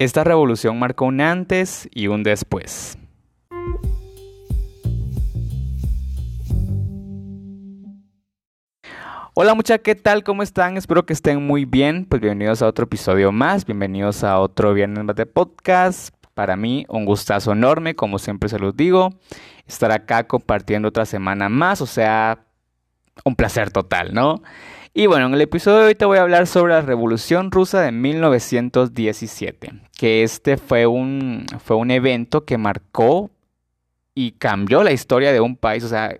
Esta revolución marcó un antes y un después. Hola muchachos, ¿qué tal? ¿Cómo están? Espero que estén muy bien. Pues bienvenidos a otro episodio más, bienvenidos a otro Viernes más de Podcast. Para mí un gustazo enorme, como siempre se los digo, estar acá compartiendo otra semana más, o sea, un placer total, ¿no? Y bueno, en el episodio de hoy te voy a hablar sobre la Revolución Rusa de 1917, que este fue un, fue un evento que marcó y cambió la historia de un país, o sea,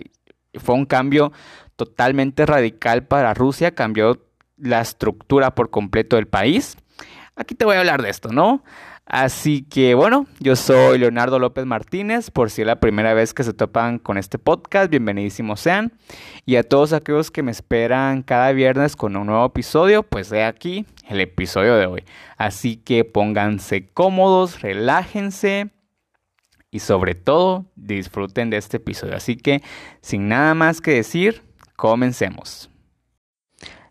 fue un cambio totalmente radical para Rusia, cambió la estructura por completo del país. Aquí te voy a hablar de esto, ¿no? Así que bueno, yo soy Leonardo López Martínez, por si es la primera vez que se topan con este podcast, bienvenidísimos sean. Y a todos aquellos que me esperan cada viernes con un nuevo episodio, pues he aquí el episodio de hoy. Así que pónganse cómodos, relájense y sobre todo disfruten de este episodio. Así que sin nada más que decir, comencemos.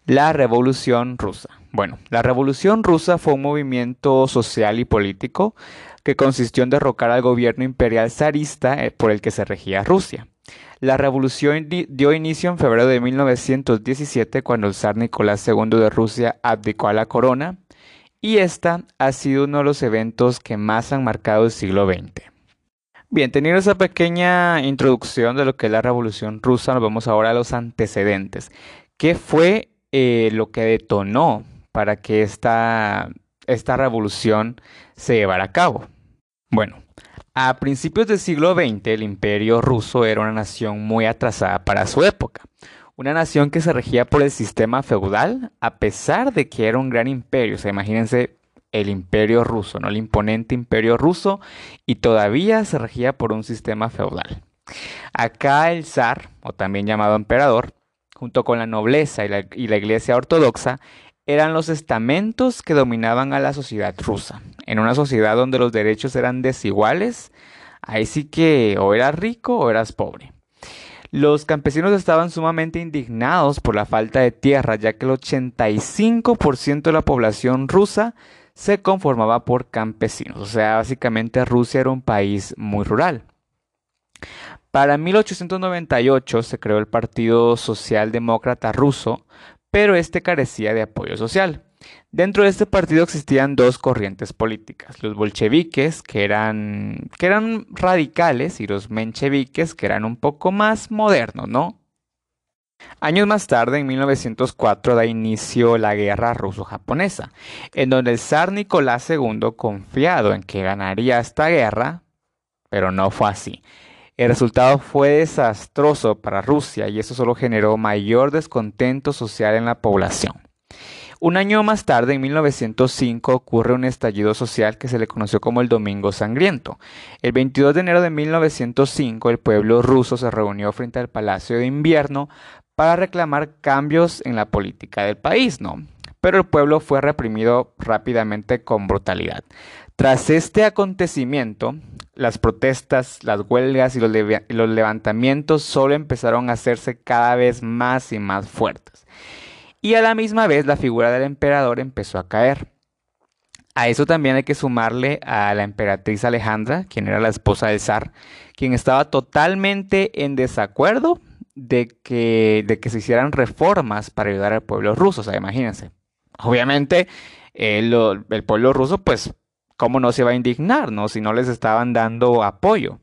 La Revolución Rusa. Bueno, la Revolución Rusa fue un movimiento social y político que consistió en derrocar al gobierno imperial zarista eh, por el que se regía Rusia. La revolución dio inicio en febrero de 1917 cuando el zar Nicolás II de Rusia abdicó a la corona y esta ha sido uno de los eventos que más han marcado el siglo XX. Bien, teniendo esa pequeña introducción de lo que es la revolución rusa, nos vamos ahora a los antecedentes. ¿Qué fue eh, lo que detonó para que esta, esta revolución se llevara a cabo? Bueno, a principios del siglo XX el imperio ruso era una nación muy atrasada para su época. Una nación que se regía por el sistema feudal, a pesar de que era un gran imperio. O sea, imagínense el imperio ruso, ¿no? El imponente imperio ruso, y todavía se regía por un sistema feudal. Acá el zar, o también llamado emperador, junto con la nobleza y la, y la iglesia ortodoxa, eran los estamentos que dominaban a la sociedad rusa. En una sociedad donde los derechos eran desiguales, ahí sí que o eras rico o eras pobre. Los campesinos estaban sumamente indignados por la falta de tierra, ya que el 85% de la población rusa se conformaba por campesinos. O sea, básicamente Rusia era un país muy rural. Para 1898 se creó el Partido Socialdemócrata Ruso, pero este carecía de apoyo social. Dentro de este partido existían dos corrientes políticas, los bolcheviques, que eran, que eran radicales, y los mencheviques, que eran un poco más modernos, ¿no? Años más tarde, en 1904, da inicio la guerra ruso-japonesa, en donde el zar Nicolás II, confiado en que ganaría esta guerra, pero no fue así. El resultado fue desastroso para Rusia y eso solo generó mayor descontento social en la población. Un año más tarde, en 1905, ocurre un estallido social que se le conoció como el Domingo Sangriento. El 22 de enero de 1905, el pueblo ruso se reunió frente al Palacio de Invierno para reclamar cambios en la política del país, ¿no? Pero el pueblo fue reprimido rápidamente con brutalidad. Tras este acontecimiento, las protestas, las huelgas y los, levantamientos solo empezaron a hacerse cada vez más y más fuertes. Y a la misma vez la figura del emperador empezó a caer. A eso también hay que sumarle a la emperatriz Alejandra, quien era la esposa del zar, quien estaba totalmente en desacuerdo de que, de que se hicieran reformas para ayudar al pueblo ruso. O sea, imagínense. Obviamente, el pueblo ruso pues ¿cómo no se va a indignar, no? Si no les estaban dando apoyo.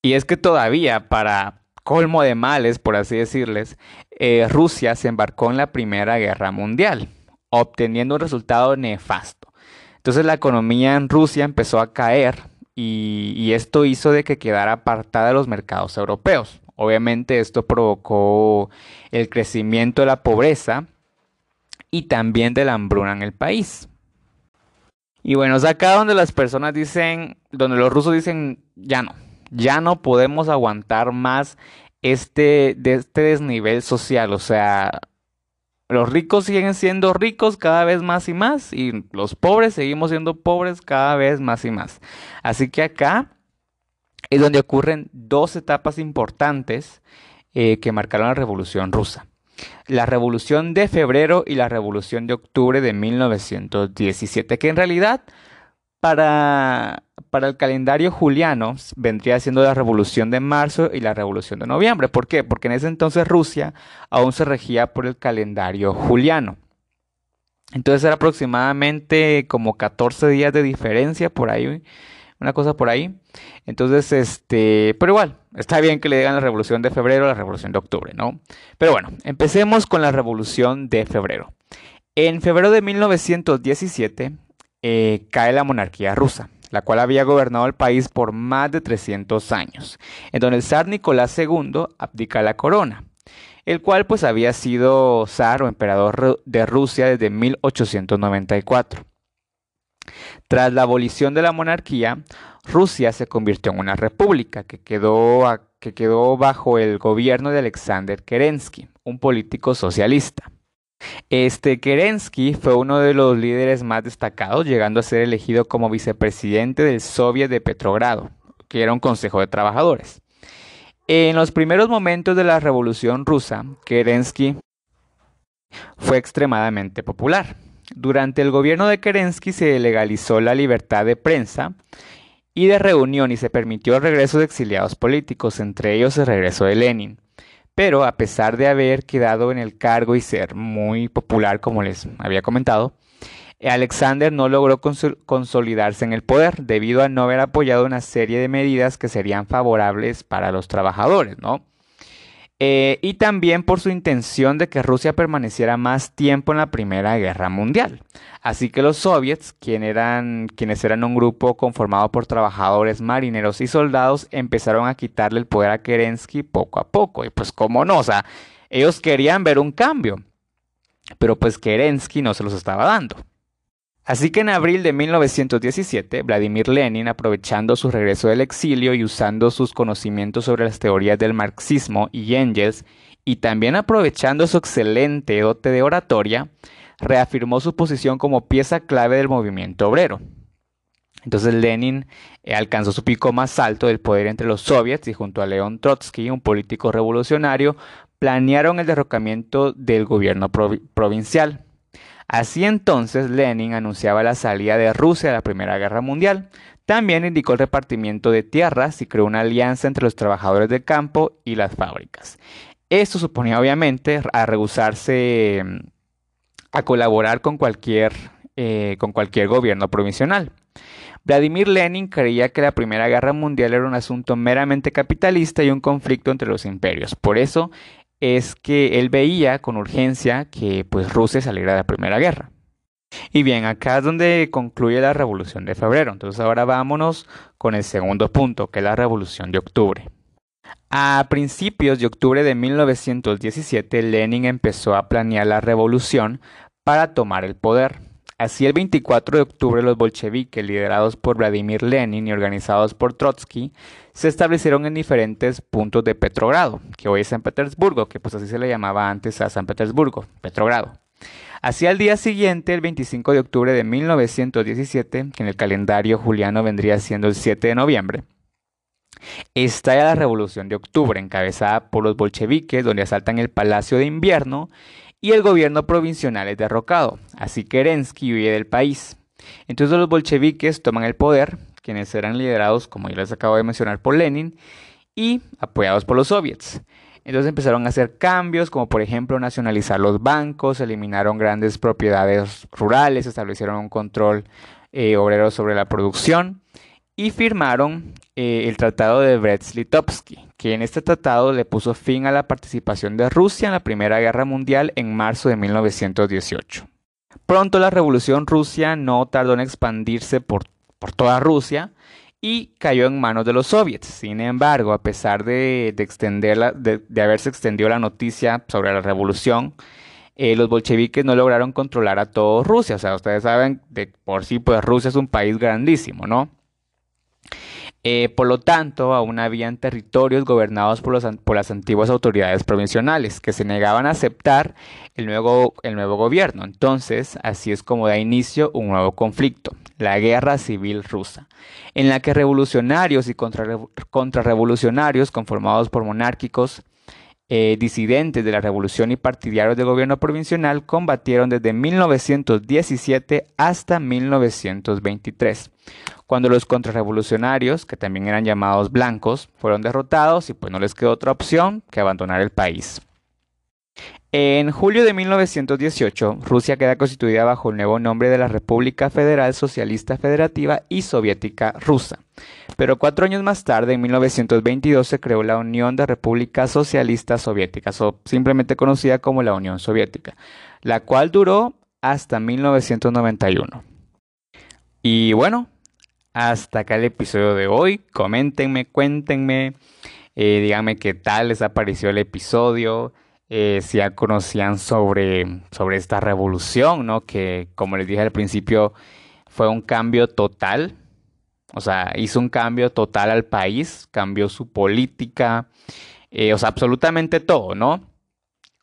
Y es que todavía, para colmo de males, por así decirles, eh, Rusia se embarcó en la Primera Guerra Mundial, obteniendo un resultado nefasto. Entonces la economía en Rusia empezó a caer y, y esto hizo de que quedara apartada de los mercados europeos. Obviamente esto provocó el crecimiento de la pobreza y también de la hambruna en el país. Y bueno, es acá donde las personas dicen, donde los rusos dicen, ya no, ya no podemos aguantar más este, de este desnivel social. O sea, los ricos siguen siendo ricos cada vez más y más y los pobres seguimos siendo pobres cada vez más y más. Así que acá es donde ocurren dos etapas importantes eh, que marcaron la Revolución Rusa la Revolución de Febrero y la Revolución de Octubre de 1917, que en realidad Para, para el calendario juliano vendría siendo la revolución de marzo y la revolución de noviembre. ¿Por qué? Porque en ese entonces Rusia aún se regía por el calendario juliano. Entonces era aproximadamente como 14 días de diferencia por ahí, una cosa por ahí. Entonces, este, pero igual, está bien que le digan la revolución de febrero la revolución de octubre, ¿no? Pero bueno, empecemos con la revolución de febrero. En febrero de 1917 eh, cae la monarquía rusa, la cual había gobernado el país por más de 300 años, en donde el zar Nicolás II abdica la corona, el cual pues había sido zar o emperador de Rusia desde 1894. Tras la abolición de la monarquía, Rusia se convirtió en una república que quedó, que quedó bajo el gobierno de Alexander Kerensky, un político socialista. Este Kerensky fue uno de los líderes más destacados, llegando a ser elegido como vicepresidente del Soviet de Petrogrado, que era un consejo de trabajadores. En los primeros momentos de la Revolución Rusa, Kerensky fue extremadamente popular. Durante el gobierno de Kerensky se legalizó la libertad de prensa y de reunión y se permitió el regreso de exiliados políticos, entre ellos el regreso de Lenin. Pero a pesar de haber quedado en el cargo y ser muy popular, como les había comentado, Alexander no logró consolidarse en el poder debido a no haber apoyado una serie de medidas que serían favorables para los trabajadores, ¿no? Eh, y también por su intención de que Rusia permaneciera más tiempo en la Primera Guerra Mundial. Así que los soviets, quienes eran un grupo conformado por trabajadores, marineros y soldados, empezaron a quitarle el poder a Kerensky poco a poco. Y pues cómo no, o sea, ellos querían ver un cambio, pero pues Kerensky no se los estaba dando. Así que en abril de 1917, Vladimir Lenin, aprovechando su regreso del exilio y usando sus conocimientos sobre las teorías del marxismo y Engels, y también aprovechando su excelente dote de oratoria, reafirmó su posición como pieza clave del movimiento obrero. Entonces Lenin eh, alcanzó su pico más alto del poder entre los soviets y junto a León Trotsky, un político revolucionario, planearon el derrocamiento del gobierno provincial. Así entonces Lenin anunciaba la salida de Rusia de la Primera Guerra Mundial. También indicó el repartimiento de tierras y creó una alianza entre los trabajadores de campo y las fábricas. Esto suponía obviamente a rehusarse mm, a colaborar con cualquier, eh, con cualquier gobierno provisional. Vladimir Lenin creía que la Primera Guerra Mundial era un asunto meramente capitalista y un conflicto entre los imperios. Por eso es que él veía con urgencia que pues Rusia saliera de la Primera Guerra. Y bien, acá es donde concluye la Revolución de Febrero. Entonces ahora vámonos con el segundo punto, que es la Revolución de Octubre. A principios de octubre de 1917, Lenin empezó a planear la revolución para tomar el poder. Así, el 24 de octubre, los bolcheviques, liderados por Vladimir Lenin y organizados por Trotsky, se establecieron en diferentes puntos de Petrogrado, que hoy es San Petersburgo, que pues así se le llamaba antes a San Petersburgo, Petrogrado. Así al día siguiente, el 25 de octubre de 1917, que en el calendario juliano vendría siendo el 7 de noviembre, estalla la Revolución de Octubre, encabezada por los bolcheviques, donde asaltan el Palacio de Invierno y el gobierno provisional es derrocado, así Kerensky huye del país. Entonces los bolcheviques toman el poder, quienes eran liderados, como ya les acabo de mencionar, por Lenin y apoyados por los soviets. Entonces empezaron a hacer cambios, como por ejemplo nacionalizar los bancos, eliminaron grandes propiedades rurales, establecieron un control eh, obrero sobre la producción y firmaron eh, el Tratado de Brest-Litovsky, que en este tratado le puso fin a la participación de Rusia en la Primera Guerra Mundial en marzo de 1918. Pronto la Revolución Rusia no tardó en expandirse por, por toda Rusia y cayó en manos de los soviets. Sin embargo, a pesar de, de, de, haberse extendido la noticia sobre la revolución, eh, los bolcheviques no lograron controlar a toda Rusia. O sea, ustedes saben, de por sí, pues Rusia es un país grandísimo, ¿no? Eh, por lo tanto, aún habían territorios gobernados por, las antiguas autoridades provinciales que se negaban a aceptar el nuevo gobierno. Entonces, así es como da inicio un nuevo conflicto, la Guerra Civil Rusa, en la que revolucionarios y contrarrevolucionarios conformados por monárquicos eh, disidentes de la revolución y partidarios del gobierno provincial combatieron desde 1917 hasta 1923, cuando los contrarrevolucionarios, que también eran llamados blancos, fueron derrotados y pues no les quedó otra opción que abandonar el país. En julio de 1918, Rusia queda constituida bajo el nuevo nombre de la República Federal Socialista Federativa y Soviética Rusa. Pero cuatro años más tarde, en 1922, se creó la Unión de Repúblicas Socialistas Soviéticas, o simplemente conocida como la Unión Soviética, la cual duró hasta 1991. Y bueno, hasta acá el episodio de hoy. Coméntenme, cuéntenme, eh, díganme qué tal les apareció el episodio. Eh, si ya conocían sobre, sobre esta revolución, ¿no? Que como les dije al principio, fue un cambio total. O sea, hizo un cambio total al país, cambió su política, eh, o sea, absolutamente todo, ¿no?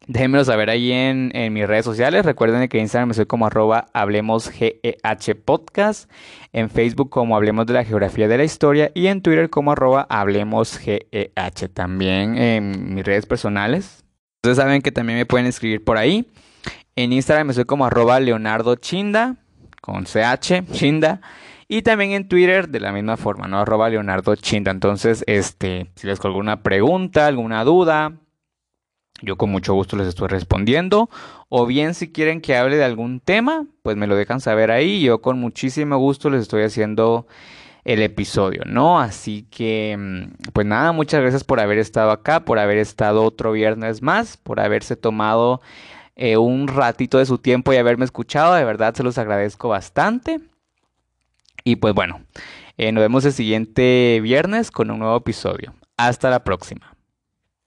Déjenmelo saber ahí en, en, mis redes sociales. Recuerden que en Instagram soy como arroba hablemos GEH podcast. En Facebook como hablemos de la geografía de la historia. Y en Twitter como arroba hablemos GEH. También en mis redes personales Ustedes saben que también me pueden escribir por ahí. En Instagram me soy como arroba Leonardo Chinda, con CH, Chinda. Y también en Twitter de la misma forma, ¿no? Arroba Leonardo Chinda. Entonces, este, si les alguna pregunta, alguna duda, yo con mucho gusto les estoy respondiendo. O bien si quieren que hable de algún tema, pues me lo dejan saber ahí. Yo con muchísimo gusto les estoy haciendo el episodio, ¿no? Así que, mm, pues nada, muchas gracias por haber estado acá, por haber estado otro viernes más, por haberse tomado eh, un ratito de su tiempo y haberme escuchado, de verdad se los agradezco bastante. Y pues bueno, eh, nos vemos el siguiente viernes con un nuevo episodio. Hasta la próxima.